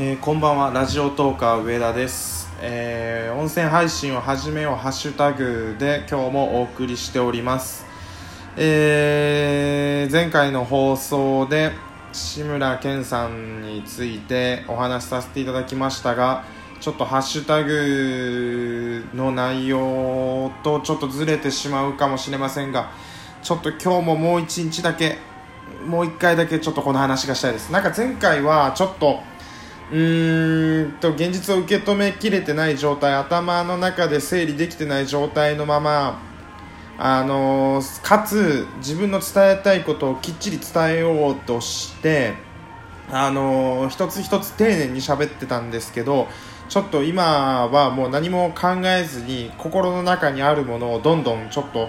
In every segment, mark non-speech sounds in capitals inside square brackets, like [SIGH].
えーこんばんは。ラジオトーカー上田です、えー音声配信を始めようハッシュタグで今日もお送りしております、えー前回の放送で志村けんさんについてお話しさせていただきましたがちょっとハッシュタグの内容とちょっとずれてしまうかもしれませんがちょっと今日ももう一日だけもう一回だけちょっとこの話がしたいです。なんか前回はちょっとうーんと現実を受け止めきれてない状態頭の中で整理できてない状態のままあのかつ自分の伝えたいことをきっちり伝えようとしてあの一つ一つ丁寧に喋ってたんですけどちょっと今はもう何も考えずに心の中にあるものをどんどんちょっと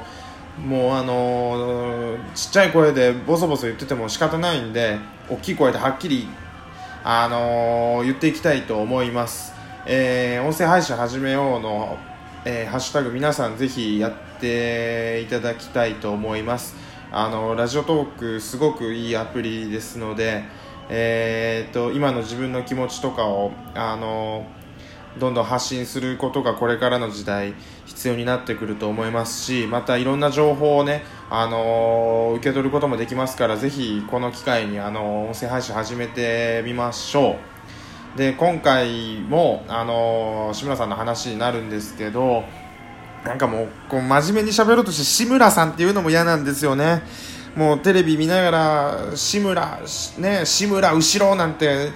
もうあのちっちゃい声でボソボソ言ってても仕方ないんで大きい声ではっきりあのー言っていきたいと思います、えー音声配信始めようの、えーハッシュタグ皆さんぜひやっていただきたいと思います。あのラジオトークすごくいいアプリですので、えー、と今の自分の気持ちとかをあのどんどん発信することがこれからの時代必要になってくると思いますしまたいろんな情報をね、あのー受け取ることもできますからぜひこの機会に、あのー音声配信始めてみましょう。で今回も、あのー志村さんの話になるんですけどなんかもうこう真面目に喋ろうとして志村さんっていうのも嫌なんですよね。もうテレビ見ながら志村ね志村後ろなんて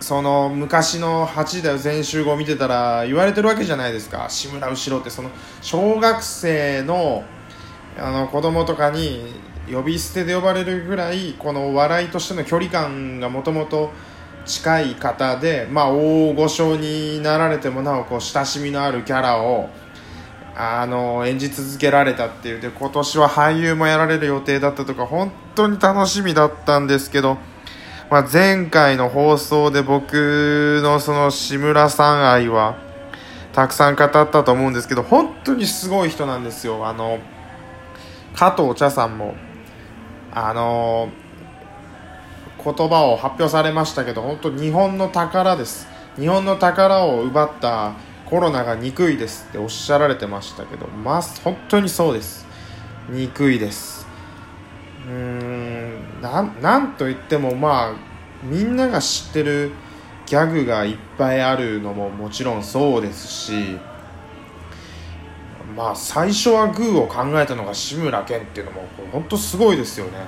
その昔の8時だよ全集合見てたら言われてるわけじゃないですか。志村後ろってその小学生のあの子供とかに呼び捨てで呼ばれるぐらいこの笑いとしての距離感がもともと近い方で、まあ、大御所になられてもなおこう親しみのあるキャラをあの演じ続けられたっていう。で今年は俳優もやられる予定だったとか本当に楽しみだったんですけど、まあ、前回の放送で僕のその志村さん愛はたくさん語ったと思うんですけど本当にすごい人なんですよ。あの加藤茶さんもあの言葉を発表されましたけど本当日本の宝です。日本の宝を奪ったコロナが憎いですっておっしゃられてましたけどまあ本当にそうです。憎いです。うーんなんなんといってもまあみんなが知ってるギャグがいっぱいあるのももちろんそうですしまあ最初はグーを考えたのが志村けんっていうのも本当すごいですよね。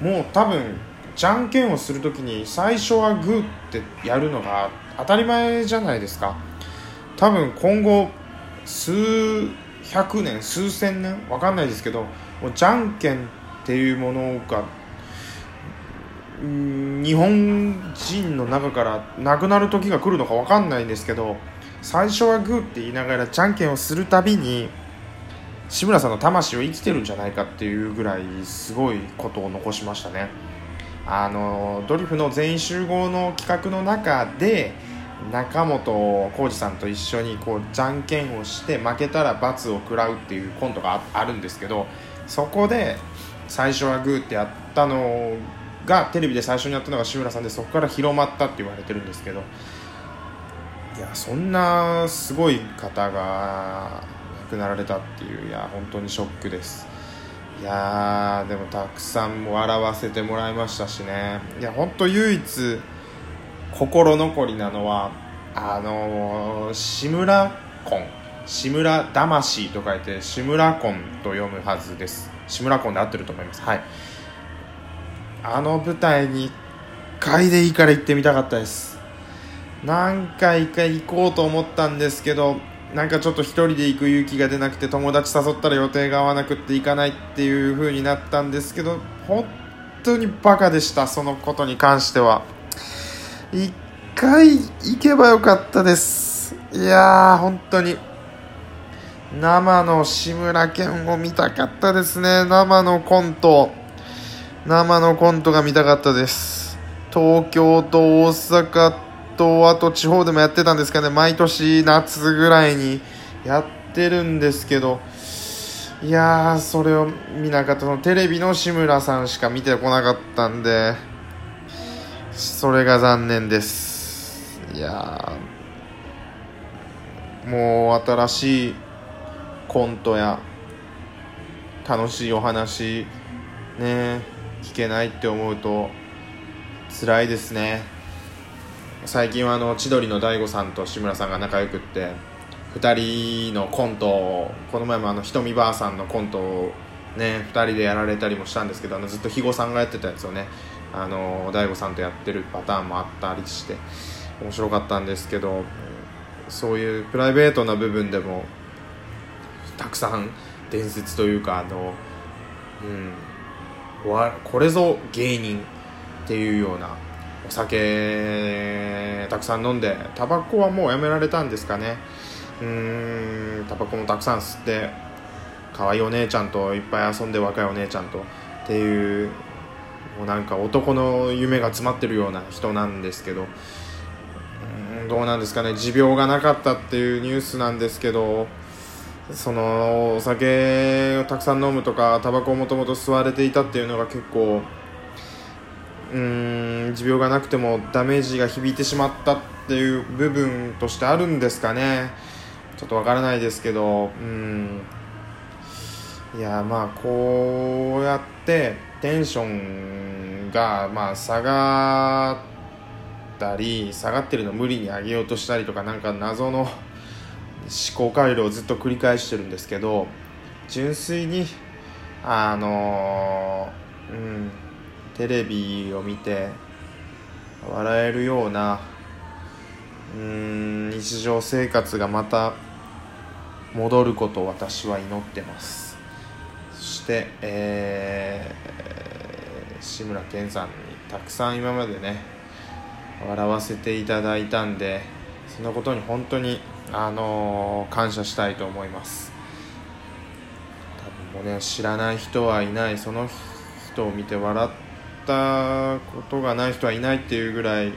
もう多分じゃんけんをするときに最初はグーってやるのが当たり前じゃないですか。多分今後数百年数千年わかんないですけどもうじゃんけんっていうものが日本人の中からなくなる時が来るのかわかんないんですけど最初はグーって言いながらじゃんけんをするたびに志村さんの魂を生きてるんじゃないかっていうぐらいすごいことを残しましたね。あのドリフの全員集合の企画の中で中本浩二さんと一緒にこうじゃんけんをして負けたら罰を食らうっていうコントがあるんですけどそこで最初はグーってやったのがテレビで最初にやったのが志村さんでそこから広まったって言われてるんですけどいやそんなすごい方がくなられたっていういや本当にショックです。いやーでもたくさん笑わせてもらいましたしね。いや本当唯一心残りなのはあのー志村婚志村魂と書いて志村婚と読むはずです。志村婚で合ってると思います。はい。あの舞台に1回でいいから行ってみたかったです。何回か行こうと思ったんですけどなんかちょっと一人で行く勇気が出なくて友達誘ったら予定が合わなくって行かないっていう風になったんですけど本当にバカでしたそのことに関しては。一回行けばよかったです。いやー本当に。生の志村けんを見たかったですね。生のコント。生のコントが見たかったです。東京と大阪とあと地方でもやってたんですかね毎年夏ぐらいにやってるんですけどいやーそれを見なかったそのテレビの志村さんしか見てこなかったんでそれが残念です。いやもう新しいコントや楽しいお話ね聞けないって思うと辛いですね。最近はあの千鳥の大悟さんと志村さんが仲良くって2人のコントをこの前もあのひとみばあさんのコントをね2人でやられたりもしたんですけどあのずっと肥後さんがやってたやつをねあの大悟さんとやってるパターンもあったりして面白かったんですけどそういうプライベートな部分でもたくさん伝説というかあの、うん、これぞ芸人っていうようなお酒たくさん飲んでタバコはもうやめられたんですかね。うーんタバコもたくさん吸って可愛いお姉ちゃんといっぱい遊んで若いお姉ちゃんとっていうもうなんか男の夢が詰まってるような人なんですけど。うんどうなんですかね。持病がなかったっていうニュースなんですけどそのお酒をたくさん飲むとかタバコをもともと吸われていたっていうのが結構うん持病がなくてもダメージが響いてしまったっていう部分としてあるんですかね。ちょっとわからないですけどうん。いやまあこうやってテンションがまあ下がったり下がってるの無理に上げようとしたりとかなんか謎の思考回路をずっと繰り返してるんですけど純粋にあのうん。テレビを見て笑えるようなうん日常生活がまた戻ることを私は祈ってます。そして、えー、志村けんさんにたくさん今までね笑わせていただいたんでそのことに本当に、あのー、感謝したいと思います。多分もうね知らない人はいないその人を見て笑ったことがない人はいないっていうぐらい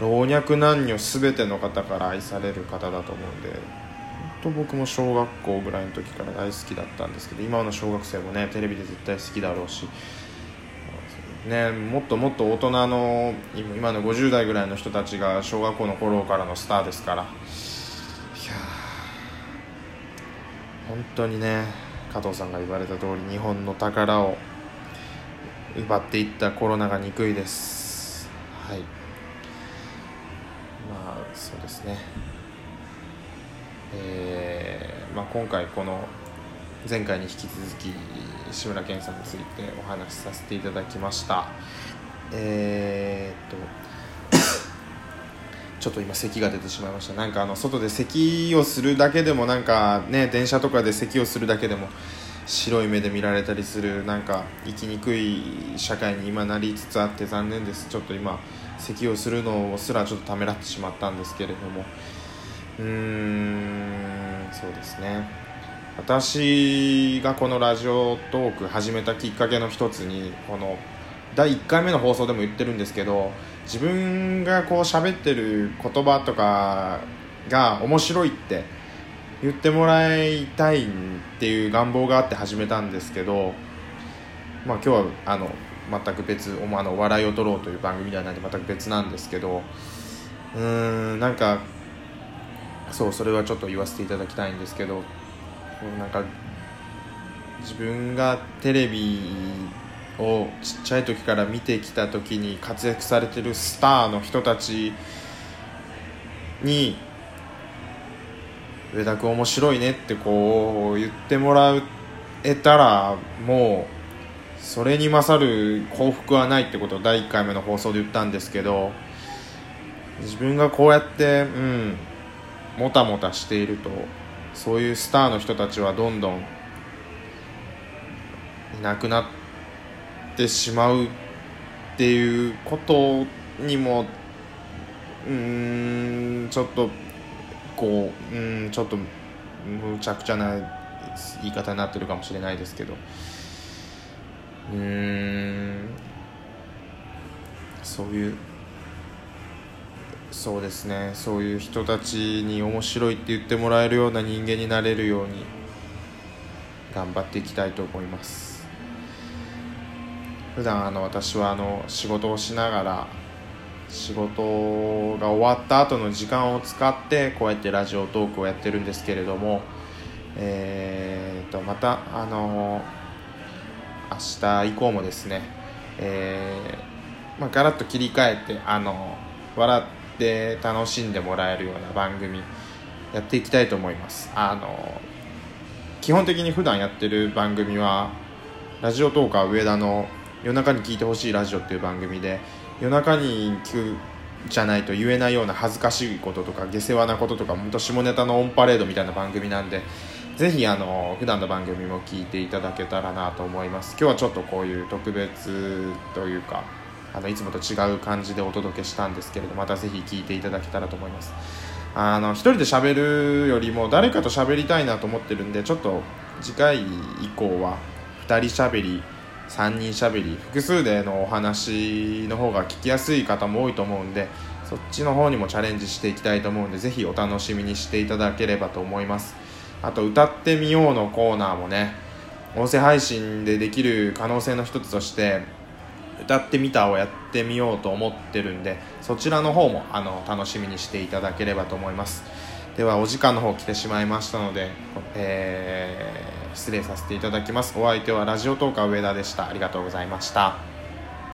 老若男女全ての方から愛される方だと思うんでと僕も小学校ぐらいの時から大好きだったんですけど今の小学生もねテレビで絶対好きだろうし、ね、もっともっと大人の今の50代ぐらいの人たちが小学校の頃からのスターですからいや本当にね加藤さんが言われた通り日本の宝を奪っていったコロナが憎いです。はい。まあそうですね。えー、まあ、今回この前回に引き続き志村けんさんについてお話しさせていただきました。えー、っと [COUGHS] ちょっと今咳が出てしまいました。なんかあの外で咳をするだけでもなんかね電車とかで咳をするだけでも白い目で見られたりするなんか生きにくい社会に今なりつつあって残念です。ちょっと今咳をするのすらちょっとためらってしまったんですけれども。うーんそうですね。私がこのラジオトーク始めたきっかけの一つにこの第1回目の放送でも言ってるんですけど自分がこう喋ってる言葉とかが面白いって言ってもらいたいっていう願望があって始めたんですけどまあ今日はあの全く別おあの笑いを取ろうという番組ではないんで全く別なんですけどうーんなんかそうそれはちょっと言わせていただきたいんですけどなんか自分がテレビをちっちゃい時から見てきた時に活躍されてるスターの人たちに上田君面白いねってこう言ってもらえたらもうそれに勝る幸福はないってことを第1回目の放送で言ったんですけど自分がこうやってうんもたもたしているとそういうスターの人たちはどんどんいなくなってしまうっていうことにもうんちょっとこううんちょっとむちゃくちゃな言い方になってるかもしれないですけど。うん。そういうそうですね。そういう人たちに面白いって言ってもらえるような人間になれるように頑張っていきたいと思います。普段あの私はあの仕事をしながら仕事が終わった後の時間を使ってこうやってラジオトークをやってるんですけれどもえー、とまたあの明日以降もですね、えーまあ、ガラッと切り替えてあの笑って楽しんでもらえるような番組やっていきたいと思います。あの基本的に普段やってる番組はラジオトーカー上田の夜中に聞いてほしいラジオっていう番組で夜中に聞くじゃないと言えないような恥ずかしいこととか下世話なこととか本当下ネタのオンパレードみたいな番組なんでぜひあの普段の番組も聞いていただけたらなと思います。今日はちょっとこういう特別というかあのいつもと違う感じでお届けしたんですけれどまたぜひ聞いていただけたらと思います。あの一人で喋るよりも誰かと喋りたいなと思ってるんでちょっと次回以降は2人喋り3人喋り複数でのお話の方が聞きやすい方も多いと思うんでそっちの方にもチャレンジしていきたいと思うんでぜひお楽しみにしていただければと思います。あと歌ってみようのコーナーもね音声配信でできる可能性の一つとして歌ってみたをやってみようと思ってるんでそちらの方もあの楽しみにしていただければと思います。ではお時間の方来てしまいましたので、えー、失礼させていただきます。お相手はラジオトーカー上田でした。ありがとうございました。